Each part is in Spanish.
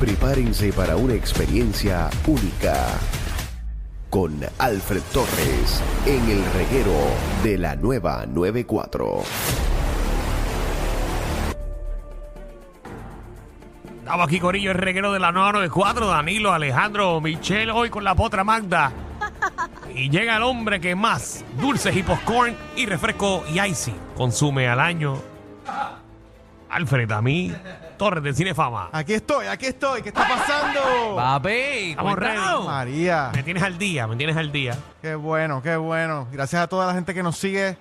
Prepárense para una experiencia única con Alfred Torres en el reguero de la nueva 94. Estamos aquí, Corillo, el reguero de la 994, Danilo, Alejandro, Michelle, hoy con la potra Magda. Y llega el hombre que más dulces y popcorn y refresco y icy consume al año. Alfred, a mí, Torres del Cine Fama. Aquí estoy, aquí estoy. ¿Qué está pasando? Papi, Estamos cuidado. ready. María, Me tienes al día, me tienes al día. qué bueno, qué bueno. Gracias a toda la gente que nos sigue.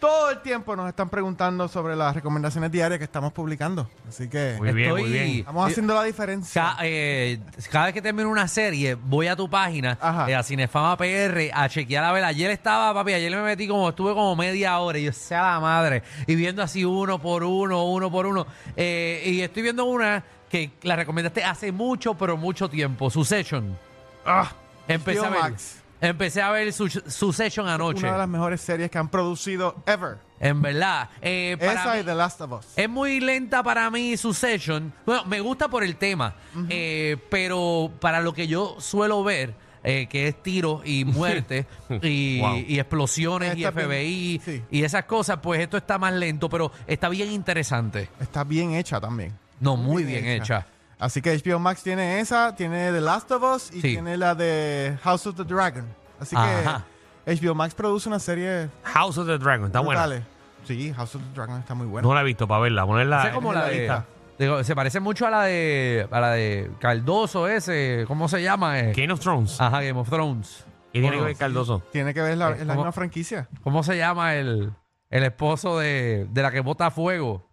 Todo el tiempo nos están preguntando sobre las recomendaciones diarias que estamos publicando. Así que Muy bien, muy Estoy- bien. estamos haciendo la diferencia. Ca- eh, cada vez que termino una serie, voy a tu página, Ajá. eh, a Cinefama PR, a chequear a ver. Ayer estaba, papi, ayer me metí como, estuve como media hora y yo, sea la madre, y viendo así uno por uno, uno por uno. Eh, y estoy viendo una que la recomendaste hace mucho, pero mucho tiempo, Succession. Ah, Empecé a HBO ver. Max. Empecé a ver Su- Succession anoche. una de las mejores series que han producido ever. En verdad. Eh, para Esa mí- y The Last of Us. Es muy lenta para mí Succession. Bueno, me gusta por el tema, eh, pero para lo que yo suelo ver, eh, que es tiros y muerte y, Wow. y explosiones y bien, FBI sí. y esas cosas, pues esto está más lento, pero está bien interesante. Está bien hecha también. No, muy bien, hecha. Así que HBO Max tiene esa, tiene The Last of Us y Sí. tiene la de House of the Dragon. Así Ajá. que HBO Max produce una serie House of the Dragon, está buena. brutales. Sí, House of the Dragon está muy buena. No la he visto para verla, ponerla como la la de, lista. digo, se parece mucho a la de a la de Cardoso ese, ¿cómo se llama? Eh, Game of Thrones. Ajá, Game of Thrones. ¿Qué tiene que ver Cardoso? Tiene que ver la, Eh, es la misma franquicia. ¿Cómo se llama el, el esposo de, de la que bota fuego?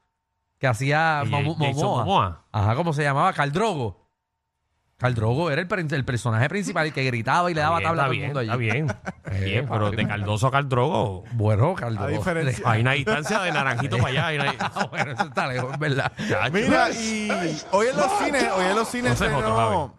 Que hacía Y Momo- Jason Momoa. Momoa. Ajá, ¿cómo se llamaba? Caldrogo. Caldrogo era el, per- el personaje principal el que gritaba y le daba tabla a todo bien, el mundo allí. está bien. Está bien, Eh, pero papi. de Cardoso a Caldrogo Bueno, A Caldrogo. diferencia. hay una distancia de naranjito para allá. hay una- Ah, bueno, eso está lejos, es verdad. Mira, y hoy en los cines, hoy en los cines Ese es otro, estrenó-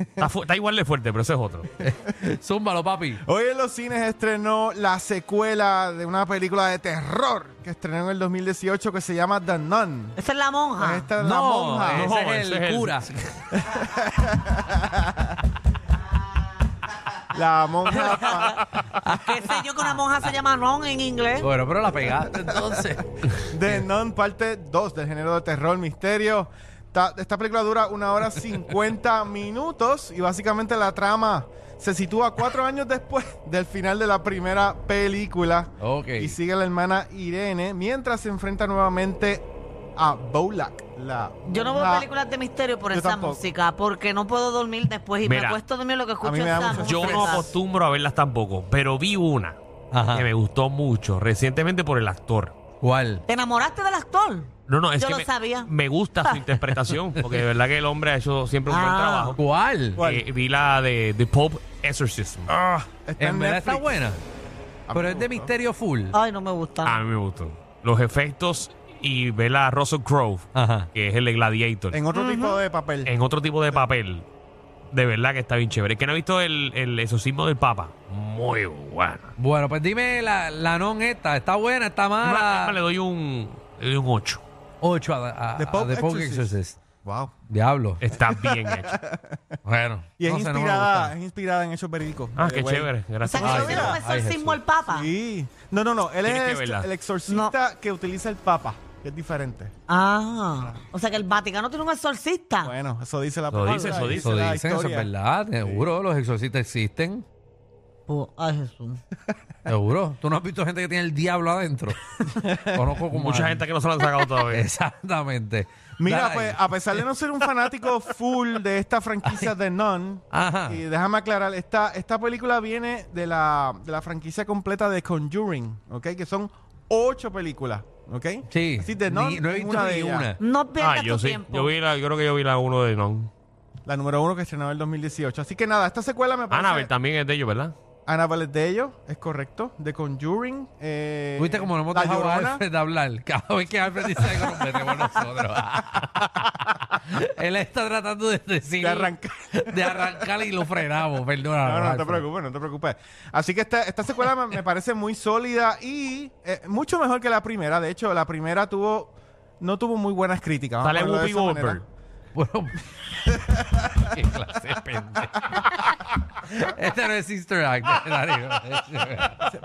Está, fu- está igual de fuerte, pero ese es otro. Zúmbalo, papi. Hoy en los cines estrenó la secuela de una película de terror que estrenó en el 2018 que se llama The Nun. Esa es la monja. Esta es la No, monja. ese No, es ese el es el- cura. La monja ¿Qué sé yo que una monja se llama non en inglés? Bueno, pero la pegaste entonces. The Nun, parte 2 del género de terror, misterio. Ta- Esta película dura una hora 50 minutos y básicamente la trama se sitúa cuatro años después del final de la primera película. Ok. Y sigue la hermana Irene mientras se enfrenta nuevamente a Bolak. La Yo no veo películas de misterio por esa tampoco. música, porque no puedo dormir después y me Mira, acuesto a dormir lo que escucho mí me da esa. Yo no acostumbro a verlas tampoco, pero vi una Ajá. que me gustó mucho recientemente por el actor. ¿Cuál? ¿Te enamoraste del actor? No, no, es Yo que lo me, sabía. me gusta su interpretación, porque de verdad que el hombre ha hecho siempre un buen Ah. trabajo. ¿Cuál? ¿Cuál? Eh, vi la de The Pope Exorcism. Ah, está En verdad está Netflix. buena. A mí Pero me es de gustó. misterio full. Ay, no me gusta. A mí me gustó. Los efectos y ver a Russell Crowe, Ajá. que es el de Gladiator, En en, otro tipo de papel. otro tipo de papel. De verdad que está bien chévere. No ha visto el, el exorcismo del Papa, muy buena. Bueno, pues dime la, la non esta. ¿Está buena? ¿Está mala? le doy un, le doy un 8. 8 a, a, The a Pope The Pope Exorcist. Exorcist. Wow. Diablo. Está bien hecho. Bueno. Y es no sé, no me inspirada, gusta. es inspirada en hechos verídicos. Ah, the qué chévere. o sea, Gracias. que Ay, vieron Dios. Ay, exorcismo Jesús. al Papa. Sí. No, no, no. Él Tienes que es verla. el exorcista que utiliza el Papa, que es diferente. Ah, o sea que el Vaticano tiene un exorcista. Bueno, eso dice la Eso dice, eso dice. Eso la dicen, eso es historia. verdad. Seguro, los exorcistas existen. Ay, Jesús. Seguro. ¿Tú no has visto gente que tiene el diablo adentro? Conozco como Mucha a- gente que no se lo han sacado todavía. Exactamente. Mira, Dale pues, a pesar de no ser un fanático full de esta franquicia de Nun, Ajá. y déjame aclarar, esta, esta película viene de la, de la franquicia completa de Conjuring, ¿ok? Que son ocho películas, ¿ok? Sí. Así de Nun Ni- no he es visto una de ni ellas. una. No pierdas Ah, yo tu sí. tiempo. Yo, vi la, yo creo que yo vi la 1 de Non. La número uno que estrenó en el 2018. Así que nada, esta secuela me parece... Annabelle también es de ellos, ¿verdad? Annabelle es de ellos, es correcto. De Conjuring. Eh, ¿Viste cómo no hemos La dejado a Llorona. Alfred de hablar? Cada vez que Alfred dice algo nos metemos nosotros. Él está tratando de decir... De arrancar. De arrancar y lo frenamos, perdona. No, no, no te preocupes, no te preocupes. Así que esta, esta secuela me, me parece muy sólida y eh, mucho mejor que la primera. De hecho, la primera tuvo no tuvo muy buenas críticas. vamos a Sale ponerlo de Whoopi esa manera. Goldberg. Bueno, qué clase de pendejo. Este no es Sister Act. Darío.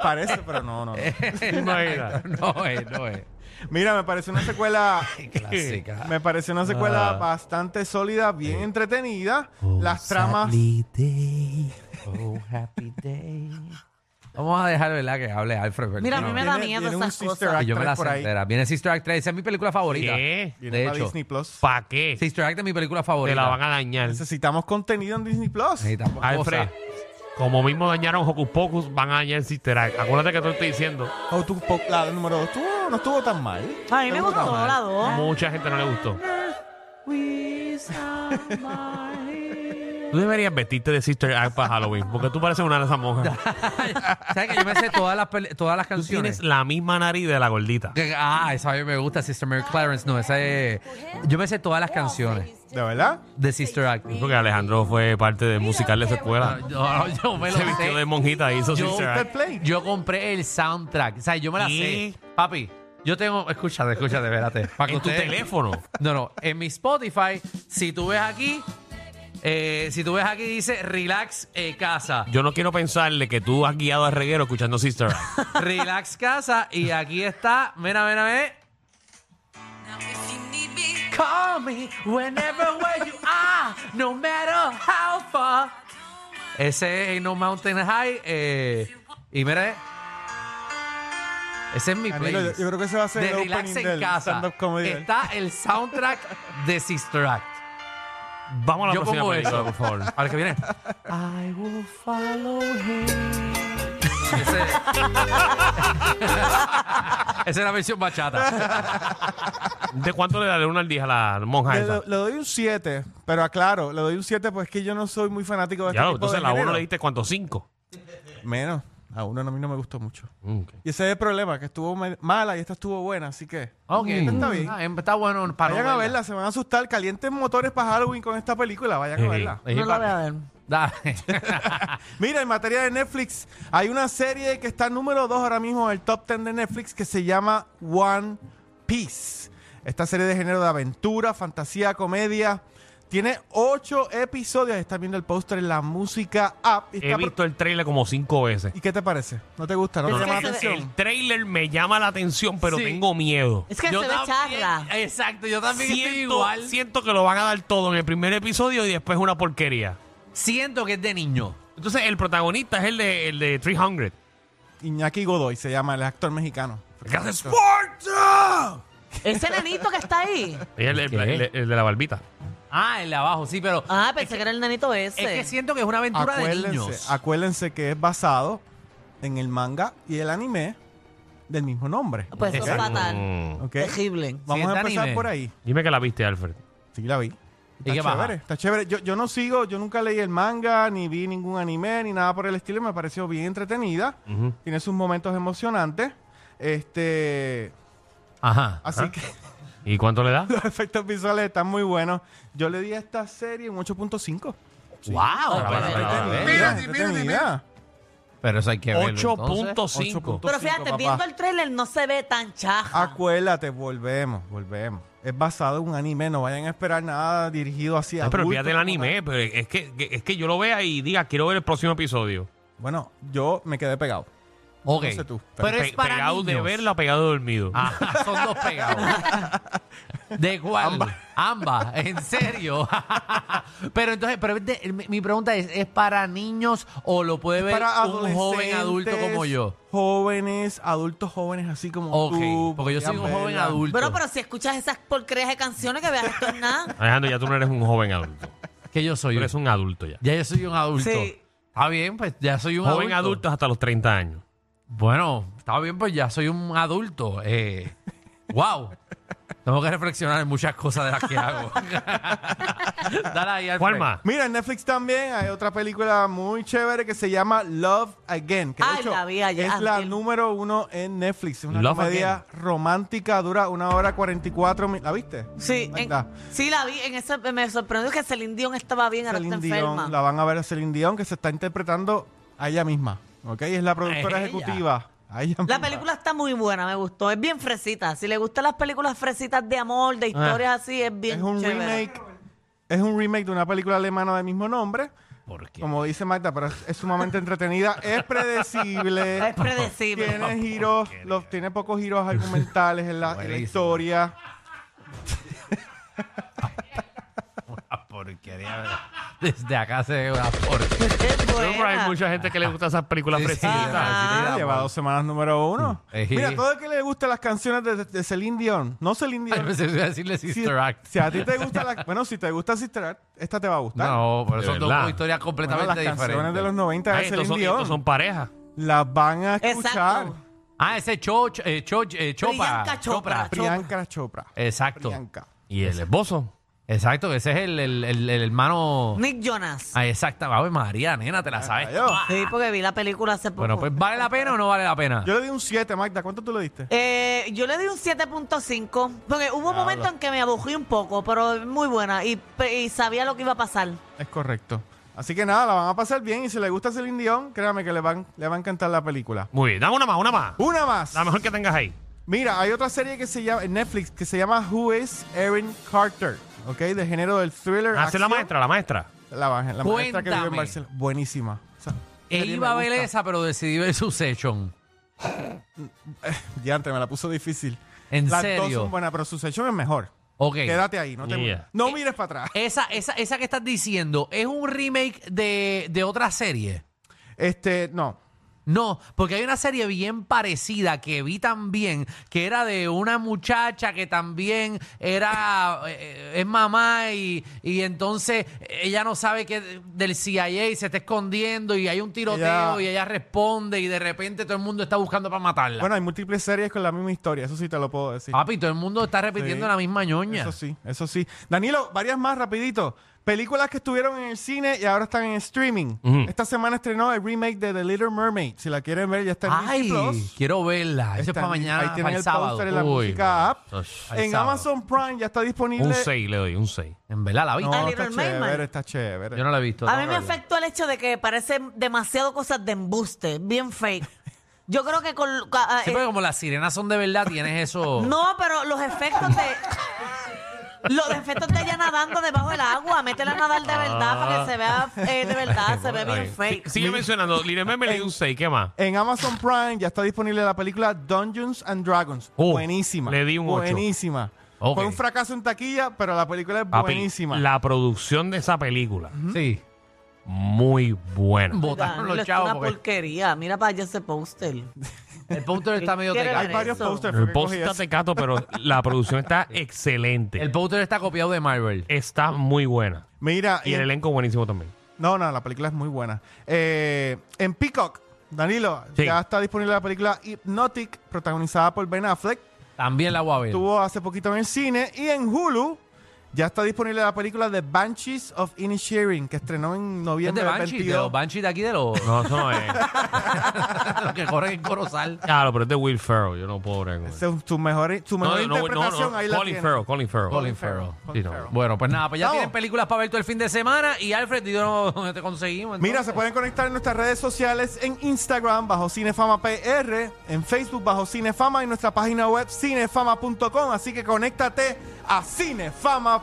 Parece, pero no, no. no. Imagina. No es, no es. Mira, me parece una secuela. Qué clásica. Me parece una secuela Ah. bastante sólida, bien entretenida. Las tramas. Sadly day, oh happy day. Vamos a dejar, ¿verdad? Que hable Alfred. ¿verdad? Mira, a mí No, me da miedo viene un esas Sister cosas. Act que yo me la por sé ahí. entera. Viene Sister Act 3. Esa es mi película favorita. ¿Qué? Viene De para hecho. Disney Plus. ¿Para qué? Sister Act es mi película Te favorita. la van a dañar. Necesitamos contenido en Disney Plus. Necesitamos Alfred, cosas. como mismo dañaron Hocus Pocus, van a dañar Sister Act. Acuérdate que te estoy diciendo. Oh, tu po- la número 2 no estuvo tan mal. A mí me gustó la dos. Mucha gente no le gustó. Tú deberías vestirte de Sister Act para Halloween, porque tú pareces una de esas monjas. ¿Sabes que yo me sé todas las, todas las Tú canciones? tienes la misma nariz de la gordita. Ah, esa a mí me gusta, Sister Mary Clarence. No, esa es... Yo me sé todas las canciones ¿De verdad? de Sister Act. Porque Alejandro fue parte del musical de esa escuela. Yo, no, yo me lo Se vistió de sé. monjita y hizo Yo- Sister Act. play. Yo compré el soundtrack. O sea, yo me la ¿Qué? sé. Papi, yo tengo... Escúchate, escúchate, espérate. Para que En tu ustedes- teléfono. No, no. En mi Spotify, si tú ves aquí... eh, si tú ves aquí dice Relax eh, Casa. Yo no quiero pensarle que tú has guiado a reguero escuchando Sister Act. Relax Casa. Y aquí está... Mira, mira, mira. Call me whenever where you are, no matter how far. Ese es No Mountain High. eh, y mira, ese es mi Danilo, playlist. yo- yo creo que ese va a ser de el Relax en del casa. Está el soundtrack de Sister Act. Vamos a la Yo próxima pongo película, eso. por favor. Ahora que viene. I will follow him. Ese- Esa es la versión bachata. ¿De cuánto le da de 1 al 10 a la monja Le, esa? le doy un 7, pero aclaro, le doy un 7 pues es que yo no soy muy fanático de Ya, este tipo entonces de la 1 género. le diste cuánto, 5. Menos. A uno a mí no me gustó mucho. Mm, Y ese es el problema, que estuvo mala y esta estuvo buena, así que... Ok. Está bien. Ah, está bueno para Vayan no a verla, se van a asustar. Calientes motores para Halloween con esta película, vayan a verla. No la voy a ver. Dale. Mira, en materia de Netflix, hay una serie que está número 2 ahora mismo en el top 10 de Netflix que se llama One Piece. Esta serie de género de aventura, fantasía, comedia. Tiene ocho episodios. Están viendo el póster en la música app. He está visto el trailer como 5 veces. ¿Y qué te parece? ¿No te gusta? ¿No, te llama la se- atención? El trailer me llama la atención, pero Sí. tengo miedo. Es que Yo se ve charla. Exacto, yo también estoy Siento, igual. siento que lo van a dar todo en el primer episodio y después una porquería. Siento que es de niño. Entonces, el protagonista es el de, el de 300. Iñaki Godoy se llama, el actor mexicano. ¿Qué hace Sparta? Ese nenito que está ahí. Es el, el- ¿Qué? el- el de la barbita. Ah, el de abajo, sí, pero Ah, pensé que era el nenito ese. es que siento que es una aventura de niños. acuérdense que es basado en el manga y el anime del mismo nombre. Pues eso es Exacto. fatal. Mm. ¿Ok? Terrible. Vamos Sí, a empezar anime. por ahí. Dime que la viste, Alfred. Sí, la vi. ¿Y Está qué pasa? chévere, está chévere. Yo, yo no sigo, yo nunca leí el manga, ni vi ningún anime, ni nada por el estilo. Me pareció bien entretenida. Ujú. Tiene sus momentos emocionantes. Este. Ajá. Así que ¿Y cuánto le da? los efectos visuales están muy buenos. Yo le di a esta serie un 8.5. Wow. Pero- bueno, Entretenida, entretenida. Pero eso hay que verlo. entonces. 8.5. Pero fíjate, papá. viendo el tráiler no se ve tan chaja. Acuérdate, volvemos, volvemos. Es basado en un anime, no vayan a esperar nada dirigido hacia Ay, pero fíjate el anime, pero es que, es que yo lo vea y diga, quiero ver el próximo episodio. Bueno, yo me quedé pegado. Ok. No sé tú, Pero, pero es Pe- para pegado de niños. verla o pegado de dormido. Ah, son dos pegados. ¿De cuál? Ambas. ¿En serio? pero entonces, pero es de- mi, mi pregunta es, ¿es para niños o lo puede ver Para un joven adulto como yo? Jóvenes, adultos jóvenes, así como Ok, tú. porque yo soy un podrían joven verla. adulto. Bueno, pero si escuchas esas porquerías de canciones que veas esto es nada. Alejandro, ya tú no eres un joven adulto. que yo Tú soy. eres un adulto ya. Ya yo soy un adulto. Sí. Está bien, pues ya soy un Joven adulto hasta los 30 años. Bueno, está bien, pues ya soy un adulto. Eh, wow. Tengo que reflexionar en muchas cosas de las que hago. Dale ahí, Alfred. ¿Cuál más? Mira, en Netflix también hay otra película muy chévere que se llama Love Again. Que de Ay, hecho la vi ayer, es la número uno en Netflix. Es una Love comedia romántica, dura una hora 44 minutos. ¿La viste? Sí, en- sí la vi. En ese, me sorprendió que Celine Dion estaba bien, ahora está Celine enferma. Dion, la van a ver a Celine Dion que se está interpretando a ella misma. ¿Ok? Es la productora ejecutiva. La película está muy buena, me gustó. Es bien fresita. Si le gustan las películas fresitas de amor, de historias así, es bien es un chévere. remake. Es un remake de una película alemana del mismo nombre. ¿Por qué? Como dice Magda, pero es, es sumamente entretenida. Es predecible. Es predecible. tiene giros, los, tiene pocos giros argumentales en la, en la historia. Desde acá se ve una porquería. Pero hay mucha gente que le gusta esas películas Sí, lleva dos semanas número uno. Eh, Mira, sí. todo el que le guste las canciones de, de Celine Dion, no Celine Ay, Dion. pensé que iba a decirle Si, Sister Act. si a ti te gusta la, bueno, si te gusta Sister Act, esta te va a gustar. No, pero De son dos verdad. Bueno, historias las completamente canciones diferentes. de los 90 de estos, Celine son, Dion estos son parejas. las van a escuchar. Exacto. Ah, ese Cho, eh, Cho, eh, Chopra. Priyanka Chopra. Priyanka Chopra. Exacto. Priyanka. Y el esposo. Exacto, ese es el, el, el- el hermano. Nick Jonas. Ah, exacto. Ave María, nena, te la sabes. Yo, Sí, porque vi la película hace poco. Bueno, pues ¿vale la pena o no vale la pena? yo le di un 7, Magda. ¿Cuánto tú le diste? Eh, yo le di un 7.5 porque hubo un momento en que me aburrí un poco, pero es muy buena y, pe- y sabía lo que iba a pasar. Es correcto. Así que nada, la van a pasar bien y si le gusta Celine Dion, créame que le, van, le va a encantar la película. Muy bien. Dame una más, una más. Una más. La mejor que tengas ahí. Mira, hay otra serie que se llama en Netflix que se llama Who is Erin Carter, ¿ok? De género del thriller. Hace la acción. maestra, la maestra. La, la maestra que vive en. Barcelona. Buenísima. O sea, E serie iba a ver gusta. esa, pero decidí ver Succession. Diantre, me la puso difícil. ¿En Las dos serio? son buenas, pero Succession es mejor. Ok. Quédate ahí, no, te, Yeah. no mires para atrás. Esa, esa, esa que estás diciendo, ¿es un remake de, de otra serie? Este, no. No, porque hay una serie bien parecida que vi también, que era de una muchacha que también era, eh, es mamá y, y entonces ella no sabe que del CIA y se está escondiendo y hay un tiroteo Ella- y ella responde y de repente todo el mundo está buscando para matarla. Bueno, hay múltiples series con la misma historia, eso sí te lo puedo decir. Papi, todo el mundo está repitiendo Sí. la misma ñoña. Eso sí, eso sí. Danilo, varias más rapidito. Películas que estuvieron en el cine y ahora están en streaming. Ujú. Esta semana estrenó el remake de The Little Mermaid. Si la quieren ver, ya está en Ay, Disney Plus. quiero verla. Eso es Está para en- mañana, Ahí para tienen el, el sábado. póster en la Uy, música app. En sábado. Amazon Prime ya está disponible. Un 6 le doy, un 6. En verdad la vi. No, Ah, está Little Mermaid. chévere, está chévere. Yo no la he visto. A mí me afectó el hecho de que parece demasiado cosas de embuste, bien fake. Yo creo que con... ca- Sí, eh, como las sirenas son de verdad, tienes eso. no, pero los efectos de... Los efectos de ella nadando debajo del agua, métela a nadar de verdad para que se vea eh, de verdad, se ve bien fake. Sigue mencionando. Little Mermaid le di un 6. ¿Qué más? En Amazon Prime ya está disponible la película Dungeons and Dragons. Oh, buenísima. le di un ocho. Buenísima. Ok. Fue un fracaso en taquilla, pero la película es Papi, buenísima. la producción de esa película, Sí. muy buena. Botaron los esto es chavos. una porque porquería. Mira para allá ese póster. El póster está medio ¿Quiere tecado. Hay varios eso. posters. El post está tecato, pero la producción está excelente. El póster está copiado de Marvel. Está muy buena. Mira, Y el en- elenco buenísimo también. no, no, la película es muy buena. Eh, en Peacock, Danilo, Sí. ya está disponible la película Hypnotic, protagonizada por Ben Affleck. También la voy a ver. Estuvo hace poquito en el cine. Y en Hulu ya está disponible la película The Banshees of Inisherin, que estrenó en Es noviembre de del Banshee, de 22. los Banshee de aquí de los, No, eso no es. los que corren en Corozal. Claro, pero es de Will Ferrell. Yo no puedo bregar con eso. Su, su mejor, su No, mejor no, no, interpretación no, ahí la Colin tiene. Farrell, Colin Farrell. Colin Farrell. Sí, no. Bueno, pues nada, pues ya Vamos. tienen películas para ver todo el fin de semana. Y Alfred, yo no te conseguimos. Mira, entonces? se pueden conectar en nuestras redes sociales en Instagram bajo Cinefama PR, en Facebook bajo Cinefama y nuestra página web cinefama.com. Así que conéctate a Cinefama